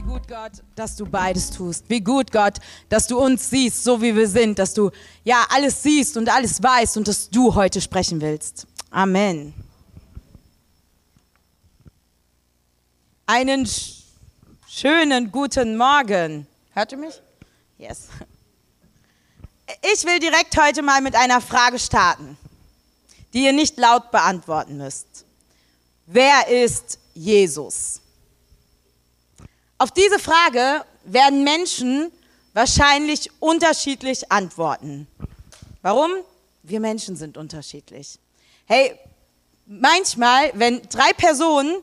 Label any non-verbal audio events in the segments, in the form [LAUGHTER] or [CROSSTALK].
Wie gut, Gott, dass du beides tust. Wie gut, Gott, dass du uns siehst, so wie wir sind, dass du ja alles siehst und alles weißt und dass du heute sprechen willst. Amen. Einen sch schönen guten Morgen. Hört ihr mich? Yes. Ich will direkt heute mal mit einer Frage starten, die ihr nicht laut beantworten müsst. Wer ist Jesus? Auf diese Frage werden Menschen wahrscheinlich unterschiedlich antworten. Warum? Wir Menschen sind unterschiedlich. Hey, manchmal, wenn drei Personen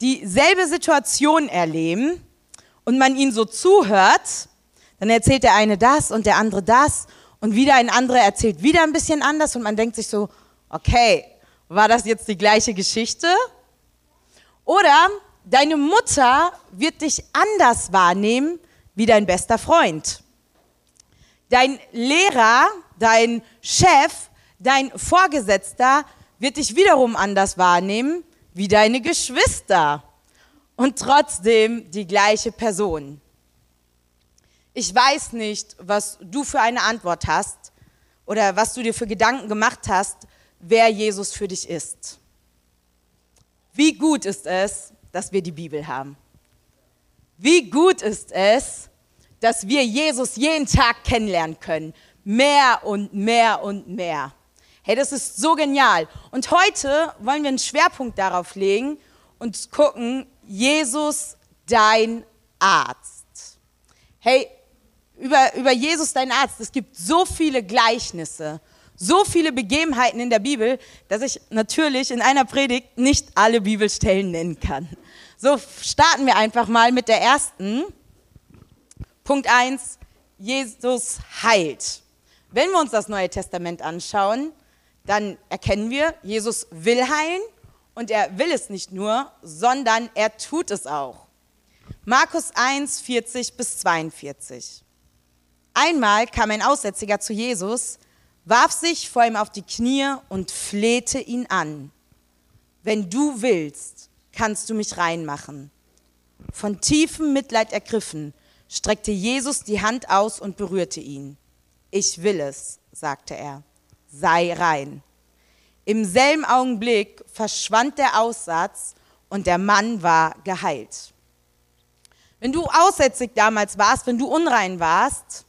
dieselbe Situation erleben und man ihnen so zuhört, dann erzählt der eine das und der andere das und wieder ein anderer erzählt wieder ein bisschen anders und man denkt sich so, okay, war das jetzt die gleiche Geschichte? Oder deine Mutter wird dich anders wahrnehmen wie dein bester Freund. Dein Lehrer, dein Chef, dein Vorgesetzter wird dich wiederum anders wahrnehmen wie deine Geschwister. Und trotzdem die gleiche Person. Ich weiß nicht, was du für eine Antwort hast oder was du dir für Gedanken gemacht hast, wer Jesus für dich ist. Wie gut ist es, dass wir die Bibel haben? Wie gut ist es, dass wir Jesus jeden Tag kennenlernen können? Mehr und mehr und mehr. Hey, das ist so genial. Und heute wollen wir einen Schwerpunkt darauf legen und gucken, Jesus, dein Arzt. Hey, über, über Jesus, dein Arzt. Es gibt so viele Gleichnisse, so viele Begebenheiten in der Bibel, dass ich natürlich in einer Predigt nicht alle Bibelstellen nennen kann. So starten wir einfach mal mit der ersten. Punkt 1, Jesus heilt. Wenn wir uns das Neue Testament anschauen, dann erkennen wir, Jesus will heilen und er will es nicht nur, sondern er tut es auch. Markus 1, 40 bis 42. Einmal kam ein Aussätziger zu Jesus, warf sich vor ihm auf die Knie und flehte ihn an. Wenn du willst, kannst du mich reinmachen. Von tiefem Mitleid ergriffen, streckte Jesus die Hand aus und berührte ihn. Ich will es, sagte er, sei rein. Im selben Augenblick verschwand der Aussatz und der Mann war geheilt. Wenn du aussätzig damals warst, wenn du unrein warst,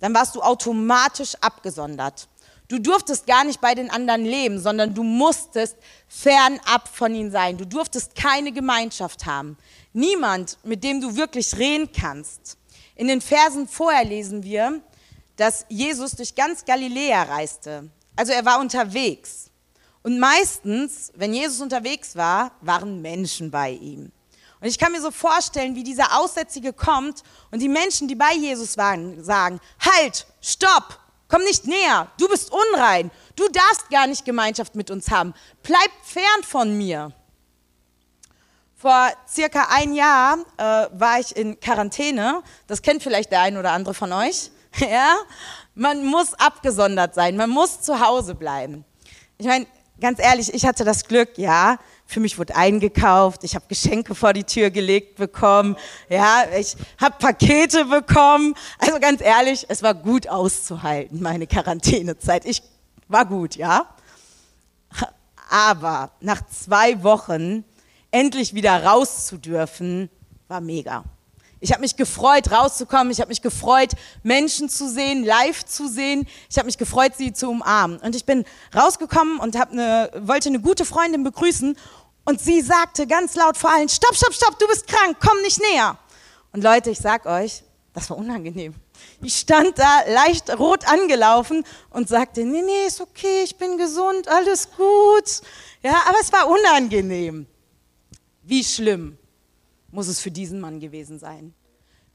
dann warst du automatisch abgesondert. Du durftest gar nicht bei den anderen leben, sondern du musstest fernab von ihnen sein. Du durftest keine Gemeinschaft haben. Niemand, mit dem du wirklich reden kannst. In den Versen vorher lesen wir, dass Jesus durch ganz Galiläa reiste. Also er war unterwegs. Und meistens, wenn Jesus unterwegs war, waren Menschen bei ihm. Und ich kann mir so vorstellen, wie dieser Aussätzige kommt und die Menschen, die bei Jesus waren, sagen, halt, stopp, komm nicht näher, du bist unrein, du darfst gar nicht Gemeinschaft mit uns haben, bleib fern von mir. Vor circa ein Jahr äh, war ich in Quarantäne, das kennt vielleicht der ein oder andere von euch. [LAUGHS] ja? Man muss abgesondert sein, man muss zu Hause bleiben. Ich meine, ganz ehrlich, ich hatte das Glück, ja, für mich wurde eingekauft, ich habe Geschenke vor die Tür gelegt bekommen, ja, ich habe Pakete bekommen. Also ganz ehrlich, es war gut auszuhalten, meine Quarantänezeit. Ich war gut, ja. Aber nach zwei Wochen endlich wieder raus zu dürfen, war mega. Ich habe mich gefreut, rauszukommen. Ich habe mich gefreut, Menschen zu sehen, live zu sehen. Ich habe mich gefreut, sie zu umarmen. Und ich bin rausgekommen und eine, wollte eine gute Freundin begrüßen und sie sagte ganz laut vor allen, stopp, stopp, stopp, du bist krank, komm nicht näher. Und Leute, ich sag euch, das war unangenehm. Ich stand da leicht rot angelaufen und sagte, nee, nee, ist okay, ich bin gesund, alles gut. Ja, aber es war unangenehm. Wie schlimm muss es für diesen Mann gewesen sein?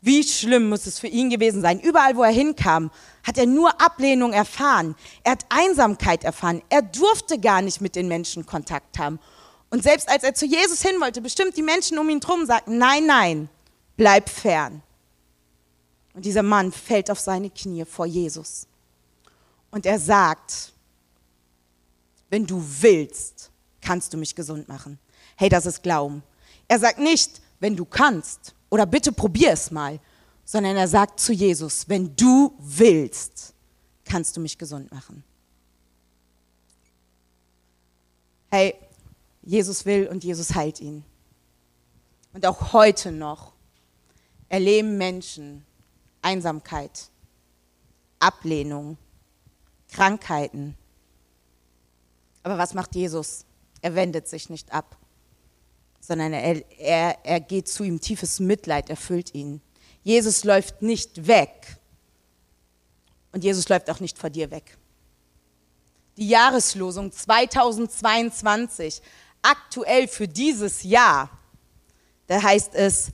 Wie schlimm muss es für ihn gewesen sein? Überall, wo er hinkam, hat er nur Ablehnung erfahren. Er hat Einsamkeit erfahren. Er durfte gar nicht mit den Menschen Kontakt haben. Und selbst als er zu Jesus hin wollte, bestimmt die Menschen um ihn drum sagten, nein, nein, bleib fern. Und dieser Mann fällt auf seine Knie vor Jesus. Und er sagt, wenn du willst, kannst du mich gesund machen. Hey, das ist Glauben. Er sagt nicht, wenn du kannst, oder bitte probier es mal, sondern er sagt zu Jesus, wenn du willst, kannst du mich gesund machen. Hey, Jesus will und Jesus heilt ihn. Und auch heute noch erleben Menschen Einsamkeit, Ablehnung, Krankheiten. Aber was macht Jesus? Er wendet sich nicht ab, sondern er, er, er geht zu ihm. Tiefes Mitleid erfüllt ihn. Jesus läuft nicht weg. Und Jesus läuft auch nicht vor dir weg. Die Jahreslosung 2022, aktuell für dieses Jahr, da heißt es,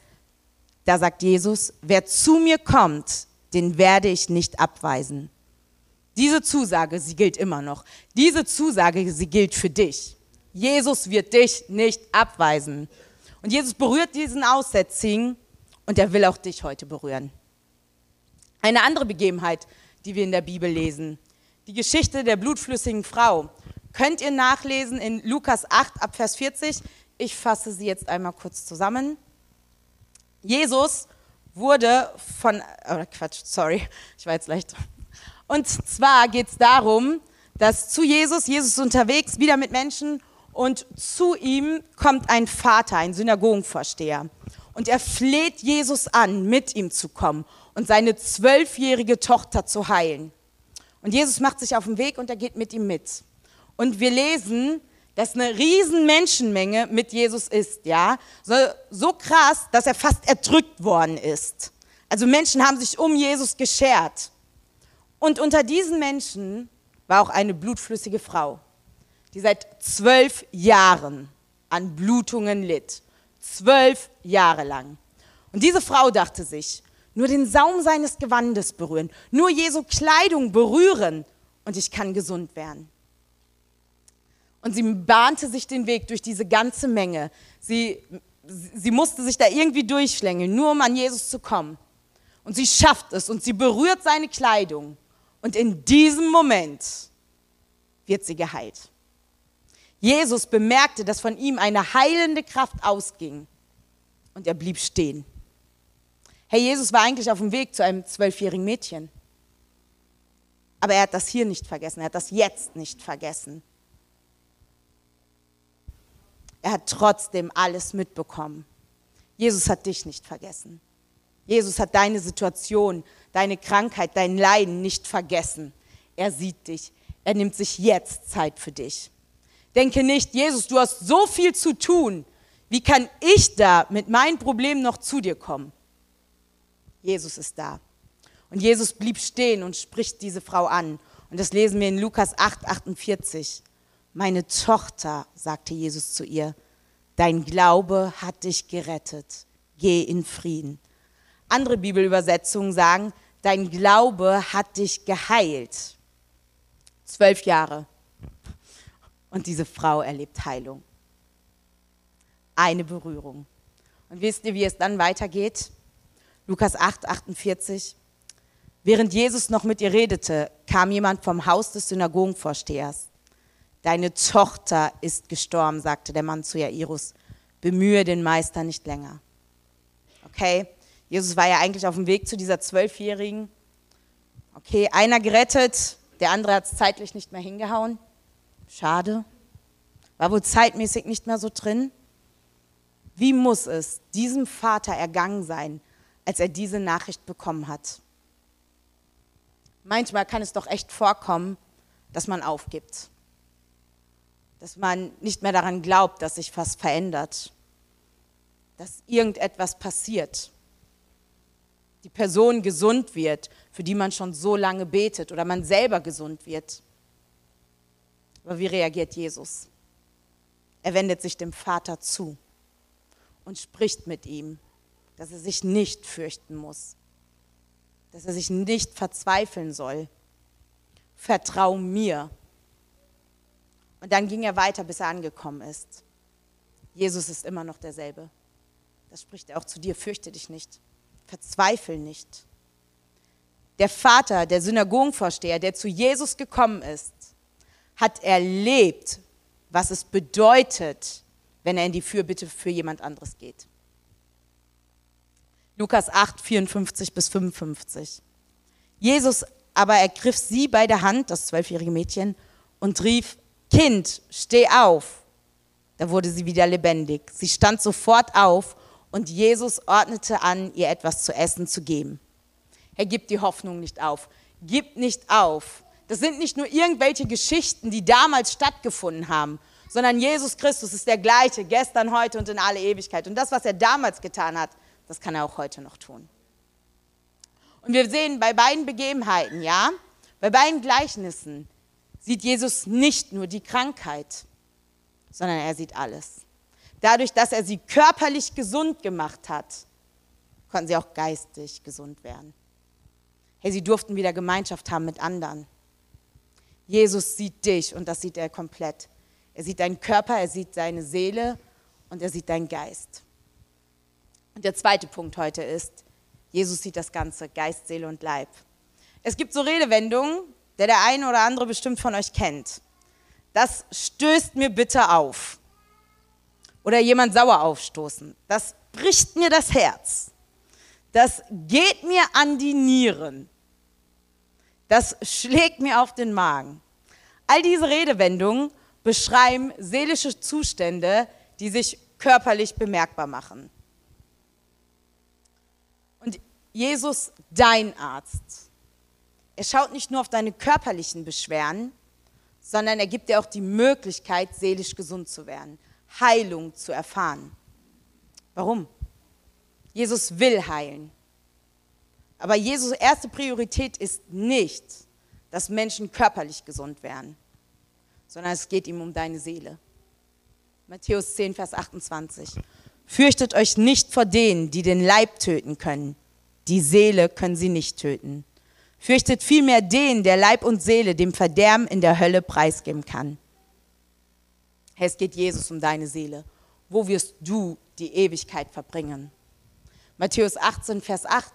da sagt Jesus, wer zu mir kommt, den werde ich nicht abweisen. Diese Zusage, sie gilt immer noch. Diese Zusage, sie gilt für dich. Jesus wird dich nicht abweisen. Und Jesus berührt diesen Aussätzigen und er will auch dich heute berühren. Eine andere Begebenheit, die wir in der Bibel lesen, die Geschichte der blutflüssigen Frau, könnt ihr nachlesen in Lukas 8 ab Vers 40. Ich fasse sie jetzt einmal kurz zusammen. Jesus wurde von, oh Quatsch, sorry, ich war jetzt leicht. Und zwar geht es darum, dass zu Jesus, Jesus ist unterwegs, wieder mit Menschen und zu ihm kommt ein Vater, ein Synagogenvorsteher. Und er fleht Jesus an, mit ihm zu kommen und seine zwölfjährige Tochter zu heilen. Und Jesus macht sich auf den Weg und er geht mit ihm mit. Und wir lesen, dass eine riesen Menschenmenge mit Jesus ist, ja, so, so krass, dass er fast erdrückt worden ist. Also Menschen haben sich um Jesus geschert. Und unter diesen Menschen war auch eine blutflüssige Frau, die seit zwölf Jahren an Blutungen litt. Zwölf Jahre lang. Und diese Frau dachte sich, nur den Saum seines Gewandes berühren, nur Jesu Kleidung berühren und ich kann gesund werden. Und sie bahnte sich den Weg durch diese ganze Menge. Sie, sie musste sich da irgendwie durchschlängeln, nur um an Jesus zu kommen. Und sie schafft es und sie berührt seine Kleidung. Und in diesem Moment wird sie geheilt. Jesus bemerkte, dass von ihm eine heilende Kraft ausging. Und er blieb stehen. Hey, Jesus war eigentlich auf dem Weg zu einem zwölfjährigen Mädchen. Aber er hat das hier nicht vergessen, er hat das jetzt nicht vergessen. Er hat trotzdem alles mitbekommen. Jesus hat dich nicht vergessen. Jesus hat deine Situation, deine Krankheit, dein Leiden nicht vergessen. Er sieht dich. Er nimmt sich jetzt Zeit für dich. Denke nicht, Jesus, du hast so viel zu tun. Wie kann ich da mit meinen Problemen noch zu dir kommen? Jesus ist da. Und Jesus blieb stehen und spricht diese Frau an. Und das lesen wir in Lukas 8, 48. Meine Tochter, sagte Jesus zu ihr, dein Glaube hat dich gerettet. Geh in Frieden. Andere Bibelübersetzungen sagen, dein Glaube hat dich geheilt. Zwölf Jahre. Und diese Frau erlebt Heilung. Eine Berührung. Und wisst ihr, wie es dann weitergeht? Lukas 8, 48. Während Jesus noch mit ihr redete, kam jemand vom Haus des Synagogenvorstehers. Deine Tochter ist gestorben, sagte der Mann zu Jairus. Bemühe den Meister nicht länger. Okay, Jesus war ja eigentlich auf dem Weg zu dieser Zwölfjährigen. Okay, einer gerettet, der andere hat es zeitlich nicht mehr hingehauen. Schade. War wohl zeitmäßig nicht mehr so drin. Wie muss es diesem Vater ergangen sein, als er diese Nachricht bekommen hat? Manchmal kann es doch echt vorkommen, dass man aufgibt dass man nicht mehr daran glaubt, dass sich was verändert, dass irgendetwas passiert, die Person gesund wird, für die man schon so lange betet oder man selber gesund wird. Aber wie reagiert Jesus? Er wendet sich dem Vater zu und spricht mit ihm, dass er sich nicht fürchten muss, dass er sich nicht verzweifeln soll. Vertrau mir, und dann ging er weiter, bis er angekommen ist. Jesus ist immer noch derselbe. Das spricht er auch zu dir. Fürchte dich nicht. Verzweifel nicht. Der Vater, der Synagogenvorsteher, der zu Jesus gekommen ist, hat erlebt, was es bedeutet, wenn er in die Fürbitte für jemand anderes geht. Lukas 8, 54 bis 55. Jesus aber ergriff sie bei der Hand, das zwölfjährige Mädchen, und rief, Kind, steh auf. Da wurde sie wieder lebendig. Sie stand sofort auf und Jesus ordnete an, ihr etwas zu essen zu geben. Er gibt die Hoffnung nicht auf. Gib nicht auf. Das sind nicht nur irgendwelche Geschichten, die damals stattgefunden haben, sondern Jesus Christus ist der gleiche, gestern, heute und in alle Ewigkeit. Und das, was er damals getan hat, das kann er auch heute noch tun. Und wir sehen bei beiden Begebenheiten, ja, bei beiden Gleichnissen sieht Jesus nicht nur die Krankheit, sondern er sieht alles. Dadurch, dass er sie körperlich gesund gemacht hat, konnten sie auch geistig gesund werden. Hey, sie durften wieder Gemeinschaft haben mit anderen. Jesus sieht dich und das sieht er komplett. Er sieht deinen Körper, er sieht deine Seele und er sieht deinen Geist. Und der zweite Punkt heute ist, Jesus sieht das Ganze, Geist, Seele und Leib. Es gibt so Redewendungen, der der eine oder andere bestimmt von euch kennt. Das stößt mir bitte auf. Oder jemand sauer aufstoßen. Das bricht mir das Herz. Das geht mir an die Nieren. Das schlägt mir auf den Magen. All diese Redewendungen beschreiben seelische Zustände, die sich körperlich bemerkbar machen. Und Jesus, dein Arzt, er schaut nicht nur auf deine körperlichen Beschwerden, sondern er gibt dir auch die Möglichkeit, seelisch gesund zu werden, Heilung zu erfahren. Warum? Jesus will heilen. Aber Jesus erste Priorität ist nicht, dass Menschen körperlich gesund werden, sondern es geht ihm um deine Seele. Matthäus 10, Vers 28. Fürchtet euch nicht vor denen, die den Leib töten können. Die Seele können sie nicht töten. Fürchtet vielmehr den, der Leib und Seele dem Verderben in der Hölle preisgeben kann. Es geht Jesus um deine Seele. Wo wirst du die Ewigkeit verbringen? Matthäus 18, Vers 8.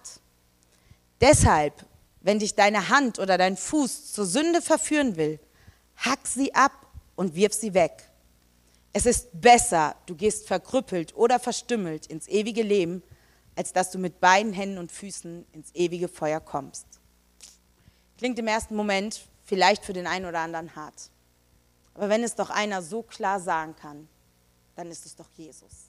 Deshalb, wenn dich deine Hand oder dein Fuß zur Sünde verführen will, hack sie ab und wirf sie weg. Es ist besser, du gehst verkrüppelt oder verstümmelt ins ewige Leben, als dass du mit beiden Händen und Füßen ins ewige Feuer kommst. Klingt im ersten Moment vielleicht für den einen oder anderen hart. Aber wenn es doch einer so klar sagen kann, dann ist es doch Jesus.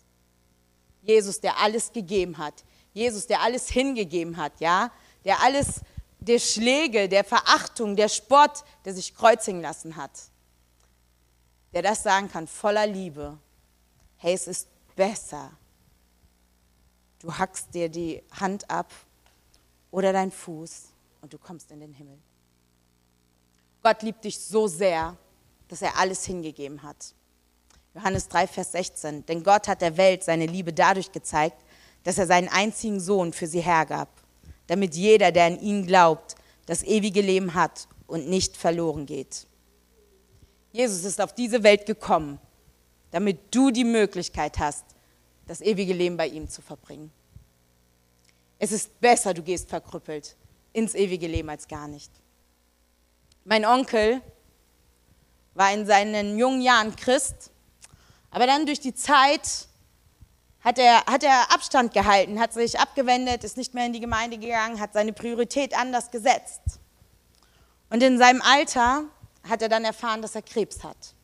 Jesus, der alles gegeben hat. Jesus, der alles hingegeben hat, ja? Der alles, der Schläge, der Verachtung, der Spott, der sich kreuzigen lassen hat. Der das sagen kann, voller Liebe. Hey, es ist besser. Du hackst dir die Hand ab oder dein Fuß und du kommst in den Himmel. Gott liebt dich so sehr, dass er alles hingegeben hat. Johannes 3, Vers 16. Denn Gott hat der Welt seine Liebe dadurch gezeigt, dass er seinen einzigen Sohn für sie hergab, damit jeder, der an ihn glaubt, das ewige Leben hat und nicht verloren geht. Jesus ist auf diese Welt gekommen, damit du die Möglichkeit hast, das ewige Leben bei ihm zu verbringen. Es ist besser, du gehst verkrüppelt, ins ewige Leben als gar nicht. Mein Onkel war in seinen jungen Jahren Christ, aber dann durch die Zeit hat er, hat er Abstand gehalten, hat sich abgewendet, ist nicht mehr in die Gemeinde gegangen, hat seine Priorität anders gesetzt. Und in seinem Alter hat er dann erfahren, dass er Krebs hat.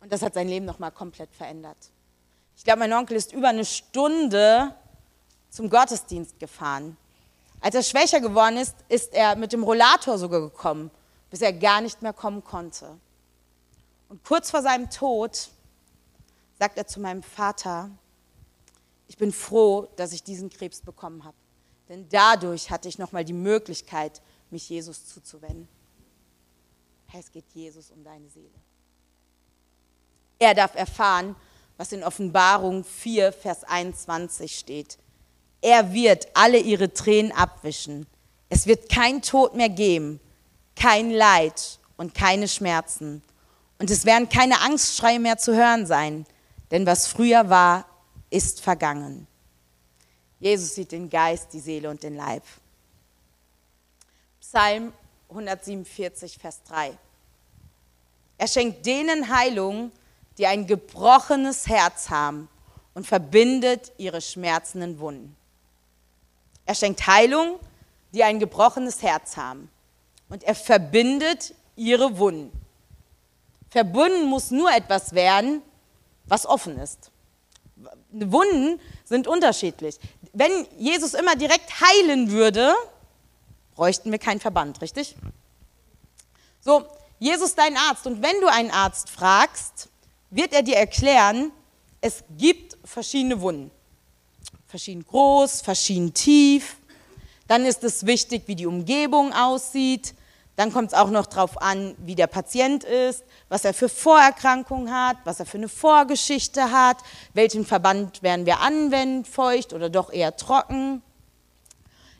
Und das hat sein Leben nochmal komplett verändert. Ich glaube, mein Onkel ist über eine Stunde zum Gottesdienst gefahren. Als er schwächer geworden ist, ist er mit dem Rollator sogar gekommen, bis er gar nicht mehr kommen konnte. Und kurz vor seinem Tod sagt er zu meinem Vater, ich bin froh, dass ich diesen Krebs bekommen habe. Denn dadurch hatte ich nochmal die Möglichkeit, mich Jesus zuzuwenden. Es geht Jesus um deine Seele. Er darf erfahren, was in Offenbarung 4, Vers 21 steht. Er wird alle ihre Tränen abwischen. Es wird kein Tod mehr geben, kein Leid und keine Schmerzen. Und es werden keine Angstschreie mehr zu hören sein, denn was früher war, ist vergangen. Jesus sieht den Geist, die Seele und den Leib. Psalm 147, Vers 3. Er schenkt denen Heilung, die ein gebrochenes Herz haben und verbindet ihre schmerzenden Wunden. Er schenkt Heilung, die ein gebrochenes Herz haben. Und er verbindet ihre Wunden. Verbunden muss nur etwas werden, was offen ist. Wunden sind unterschiedlich. Wenn Jesus immer direkt heilen würde, bräuchten wir keinen Verband, richtig? So, Jesus dein Arzt. Und wenn du einen Arzt fragst, wird er dir erklären, es gibt verschiedene Wunden. Verschieden groß, verschieden tief. Dann ist es wichtig, wie die Umgebung aussieht. Dann kommt es auch noch darauf an, wie der Patient ist, was er für Vorerkrankungen hat, was er für eine Vorgeschichte hat, welchen Verband werden wir anwenden, feucht oder doch eher trocken.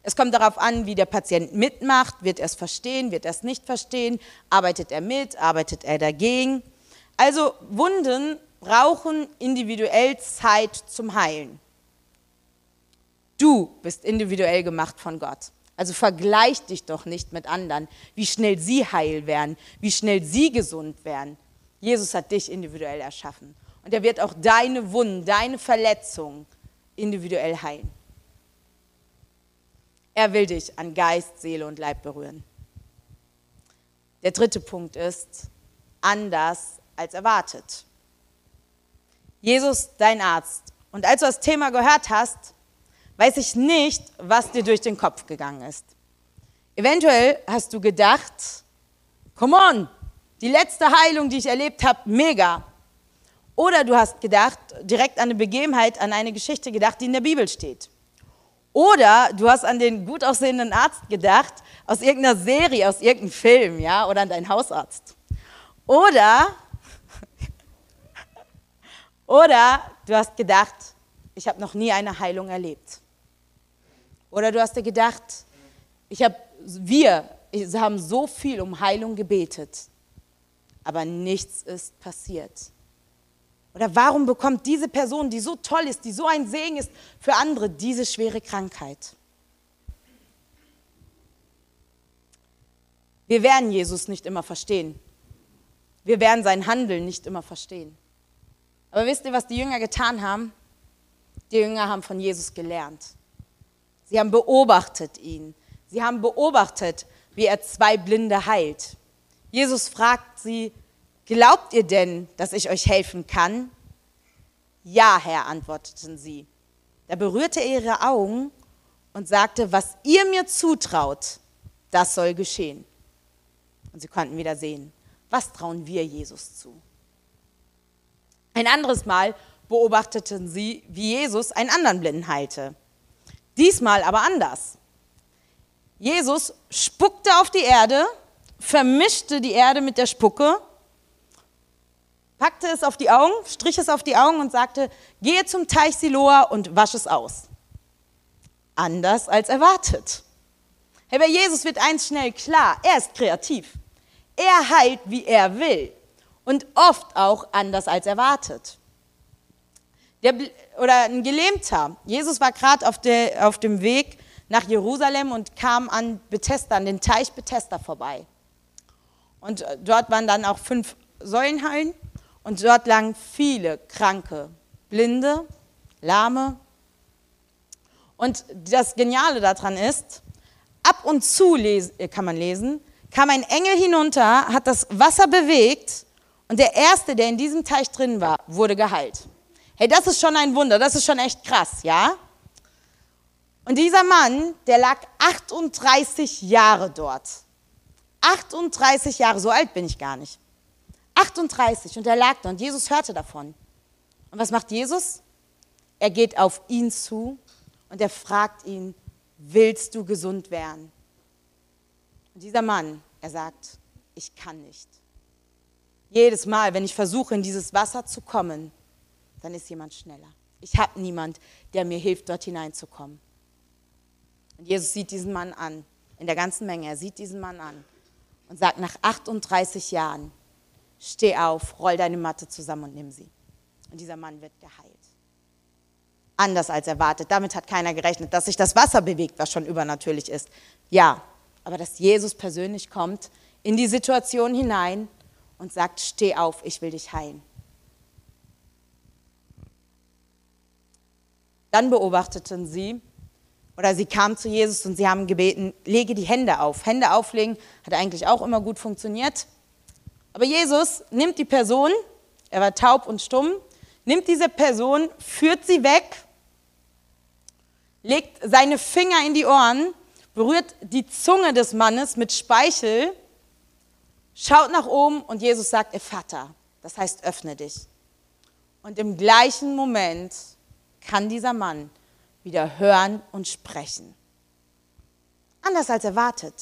Es kommt darauf an, wie der Patient mitmacht. Wird er es verstehen, wird er es nicht verstehen? Arbeitet er mit, arbeitet er dagegen? Also Wunden brauchen individuell Zeit zum Heilen. Du bist individuell gemacht von Gott. Also vergleich dich doch nicht mit anderen, wie schnell sie heil werden, wie schnell sie gesund werden. Jesus hat dich individuell erschaffen. Und er wird auch deine Wunden, deine Verletzungen individuell heilen. Er will dich an Geist, Seele und Leib berühren. Der dritte Punkt ist, anders als erwartet. Jesus, dein Arzt. Und als du das Thema gehört hast, weiß ich nicht, was dir durch den Kopf gegangen ist. Eventuell hast du gedacht, come on, die letzte Heilung, die ich erlebt habe, mega. Oder du hast gedacht, direkt an eine Begebenheit, an eine Geschichte gedacht, die in der Bibel steht. Oder du hast an den gut aussehenden Arzt gedacht, aus irgendeiner Serie, aus irgendeinem Film, ja, oder an deinen Hausarzt. Oder, [LAUGHS] oder du hast gedacht, ich habe noch nie eine Heilung erlebt. Oder du hast dir gedacht, ich hab, wir haben so viel um Heilung gebetet, aber nichts ist passiert. Oder warum bekommt diese Person, die so toll ist, die so ein Segen ist für andere, diese schwere Krankheit? Wir werden Jesus nicht immer verstehen. Wir werden sein Handeln nicht immer verstehen. Aber wisst ihr, was die Jünger getan haben? Die Jünger haben von Jesus gelernt. Sie haben beobachtet ihn. Sie haben beobachtet, wie er zwei Blinde heilt. Jesus fragt sie, glaubt ihr denn, dass ich euch helfen kann? Ja, Herr, antworteten sie. Da berührte er ihre Augen und sagte, was ihr mir zutraut, das soll geschehen. Und sie konnten wieder sehen, was trauen wir Jesus zu. Ein anderes Mal beobachteten sie, wie Jesus einen anderen Blinden heilte. Diesmal aber anders. Jesus spuckte auf die Erde, vermischte die Erde mit der Spucke, packte es auf die Augen, strich es auf die Augen und sagte, gehe zum Teich Siloa und wasch es aus. Anders als erwartet. Hey, bei Jesus wird eins schnell klar, er ist kreativ. Er heilt, wie er will und oft auch anders als erwartet. Der, oder ein Gelähmter. Jesus war gerade auf, auf dem Weg nach Jerusalem und kam an Bethesda, an den Teich Bethesda vorbei. Und äh, dort waren dann auch fünf Säulenhallen und dort lagen viele Kranke, Blinde, Lahme. Und das Geniale daran ist, ab und zu äh, kann man lesen, kam ein Engel hinunter, hat das Wasser bewegt und der Erste, der in diesem Teich drin war, wurde geheilt. Hey, das ist schon ein Wunder, das ist schon echt krass, ja? Und dieser Mann, der lag 38 Jahre dort. 38 Jahre, so alt bin ich gar nicht. 38 und er lag da und Jesus hörte davon. Und was macht Jesus? Er geht auf ihn zu und er fragt ihn, willst du gesund werden? Und dieser Mann, er sagt, ich kann nicht. Jedes Mal, wenn ich versuche, in dieses Wasser zu kommen, dann ist jemand schneller. Ich habe niemand, der mir hilft, dort hineinzukommen. Und Jesus sieht diesen Mann an, in der ganzen Menge. Er sieht diesen Mann an und sagt nach 38 Jahren, steh auf, roll deine Matte zusammen und nimm sie. Und dieser Mann wird geheilt. Anders als erwartet. Damit hat keiner gerechnet, dass sich das Wasser bewegt, was schon übernatürlich ist. Ja, aber dass Jesus persönlich kommt in die Situation hinein und sagt, steh auf, ich will dich heilen. Dann beobachteten sie, oder sie kamen zu Jesus und sie haben gebeten, lege die Hände auf. Hände auflegen hat eigentlich auch immer gut funktioniert. Aber Jesus nimmt die Person, er war taub und stumm, nimmt diese Person, führt sie weg, legt seine Finger in die Ohren, berührt die Zunge des Mannes mit Speichel, schaut nach oben und Jesus sagt, Vater, das heißt, öffne dich. Und im gleichen Moment kann dieser Mann wieder hören und sprechen. Anders als erwartet.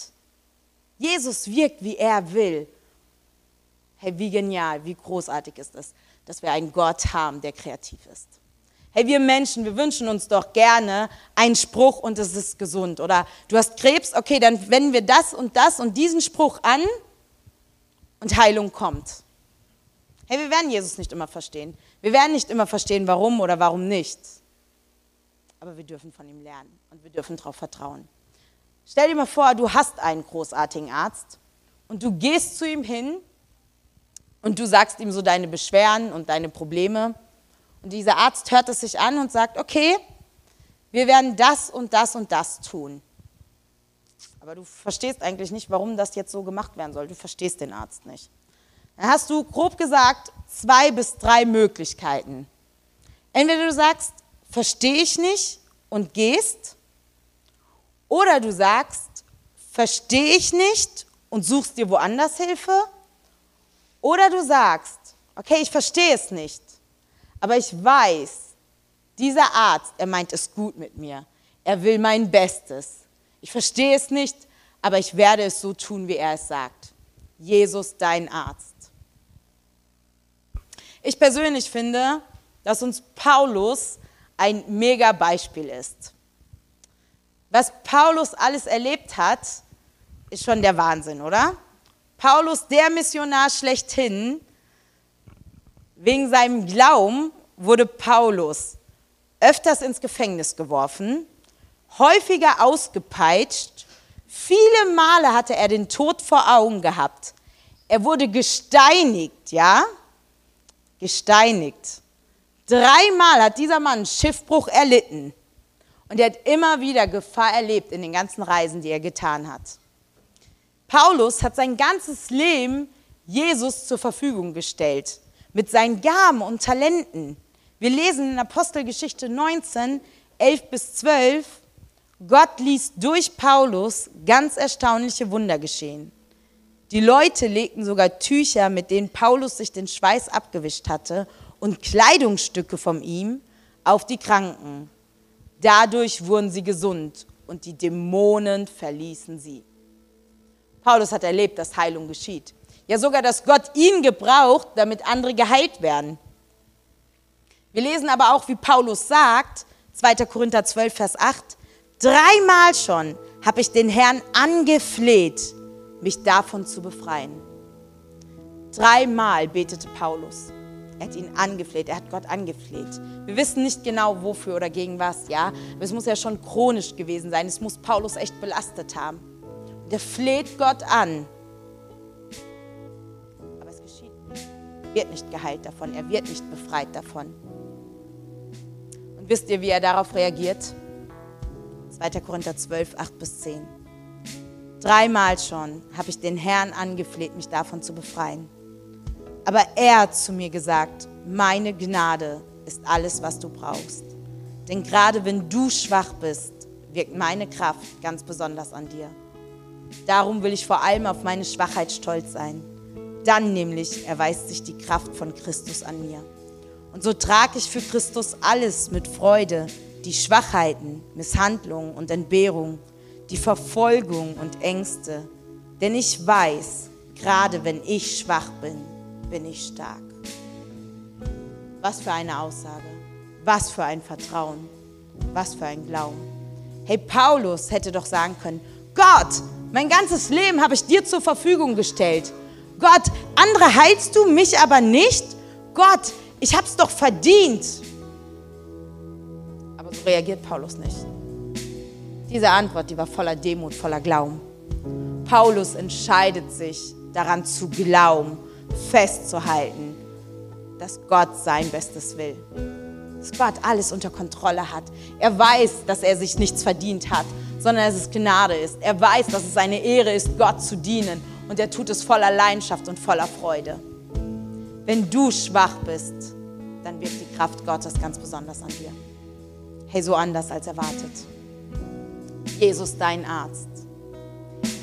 Jesus wirkt, wie er will. Hey, wie genial, wie großartig ist es, dass wir einen Gott haben, der kreativ ist. Hey, wir Menschen, wir wünschen uns doch gerne einen Spruch und es ist gesund. Oder du hast Krebs, okay, dann wenden wir das und das und diesen Spruch an und Heilung kommt. Hey, wir werden Jesus nicht immer verstehen. Wir werden nicht immer verstehen, warum oder warum nicht aber wir dürfen von ihm lernen und wir dürfen darauf vertrauen. Stell dir mal vor, du hast einen großartigen Arzt und du gehst zu ihm hin und du sagst ihm so deine Beschwerden und deine Probleme und dieser Arzt hört es sich an und sagt, okay, wir werden das und das und das tun. Aber du verstehst eigentlich nicht, warum das jetzt so gemacht werden soll. Du verstehst den Arzt nicht. Dann hast du grob gesagt zwei bis drei Möglichkeiten. Entweder du sagst, verstehe ich nicht und gehst. Oder du sagst, verstehe ich nicht und suchst dir woanders Hilfe. Oder du sagst, okay, ich verstehe es nicht, aber ich weiß, dieser Arzt, er meint es gut mit mir. Er will mein Bestes. Ich verstehe es nicht, aber ich werde es so tun, wie er es sagt. Jesus, dein Arzt. Ich persönlich finde, dass uns Paulus ein mega Beispiel ist. Was Paulus alles erlebt hat, ist schon der Wahnsinn, oder? Paulus, der Missionar schlechthin, wegen seinem Glauben wurde Paulus öfters ins Gefängnis geworfen, häufiger ausgepeitscht, viele Male hatte er den Tod vor Augen gehabt. Er wurde gesteinigt, ja? Gesteinigt. Dreimal hat dieser Mann Schiffbruch erlitten. Und er hat immer wieder Gefahr erlebt in den ganzen Reisen, die er getan hat. Paulus hat sein ganzes Leben Jesus zur Verfügung gestellt, mit seinen Gaben und Talenten. Wir lesen in Apostelgeschichte 19, 11 bis 12, Gott ließ durch Paulus ganz erstaunliche Wunder geschehen. Die Leute legten sogar Tücher, mit denen Paulus sich den Schweiß abgewischt hatte, und Kleidungsstücke von ihm auf die Kranken. Dadurch wurden sie gesund und die Dämonen verließen sie. Paulus hat erlebt, dass Heilung geschieht. Ja sogar, dass Gott ihn gebraucht, damit andere geheilt werden. Wir lesen aber auch, wie Paulus sagt, 2. Korinther 12, Vers 8, dreimal schon habe ich den Herrn angefleht, mich davon zu befreien. Dreimal betete Paulus. Er hat ihn angefleht, er hat Gott angefleht. Wir wissen nicht genau wofür oder gegen was, ja. Aber es muss ja schon chronisch gewesen sein. Es muss Paulus echt belastet haben. Und er fleht Gott an. Aber es geschieht nicht. Er wird nicht geheilt davon, er wird nicht befreit davon. Und wisst ihr, wie er darauf reagiert? 2. Korinther 12, 8 bis 10. Dreimal schon habe ich den Herrn angefleht, mich davon zu befreien. Aber er hat zu mir gesagt, meine Gnade ist alles, was du brauchst. Denn gerade wenn du schwach bist, wirkt meine Kraft ganz besonders an dir. Darum will ich vor allem auf meine Schwachheit stolz sein. Dann nämlich erweist sich die Kraft von Christus an mir. Und so trage ich für Christus alles mit Freude, die Schwachheiten, Misshandlungen und Entbehrungen, die Verfolgung und Ängste. Denn ich weiß, gerade wenn ich schwach bin, bin ich stark. Was für eine Aussage, was für ein Vertrauen, was für ein Glauben. Hey, Paulus hätte doch sagen können, Gott, mein ganzes Leben habe ich dir zur Verfügung gestellt. Gott, andere heilst du, mich aber nicht? Gott, ich habe es doch verdient. Aber so reagiert Paulus nicht. Diese Antwort, die war voller Demut, voller Glauben. Paulus entscheidet sich daran zu glauben festzuhalten, dass Gott sein Bestes will. dass Gott alles unter Kontrolle hat. Er weiß, dass er sich nichts verdient hat, sondern dass es Gnade ist. Er weiß, dass es eine Ehre ist, Gott zu dienen. Und er tut es voller Leidenschaft und voller Freude. Wenn du schwach bist, dann wirkt die Kraft Gottes ganz besonders an dir. Hey, so anders als erwartet. Jesus, dein Arzt.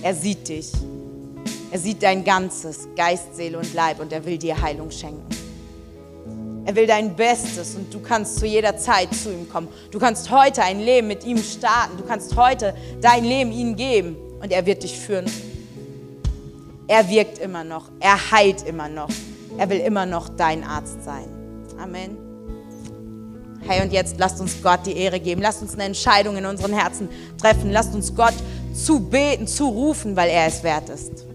Er sieht dich. Er sieht dein ganzes Geist, Seele und Leib und er will dir Heilung schenken. Er will dein Bestes und du kannst zu jeder Zeit zu ihm kommen. Du kannst heute ein Leben mit ihm starten. Du kannst heute dein Leben ihm geben und er wird dich führen. Er wirkt immer noch. Er heilt immer noch. Er will immer noch dein Arzt sein. Amen. Hey, und jetzt lasst uns Gott die Ehre geben. Lasst uns eine Entscheidung in unseren Herzen treffen. Lasst uns Gott zu beten, zu rufen, weil er es wert ist.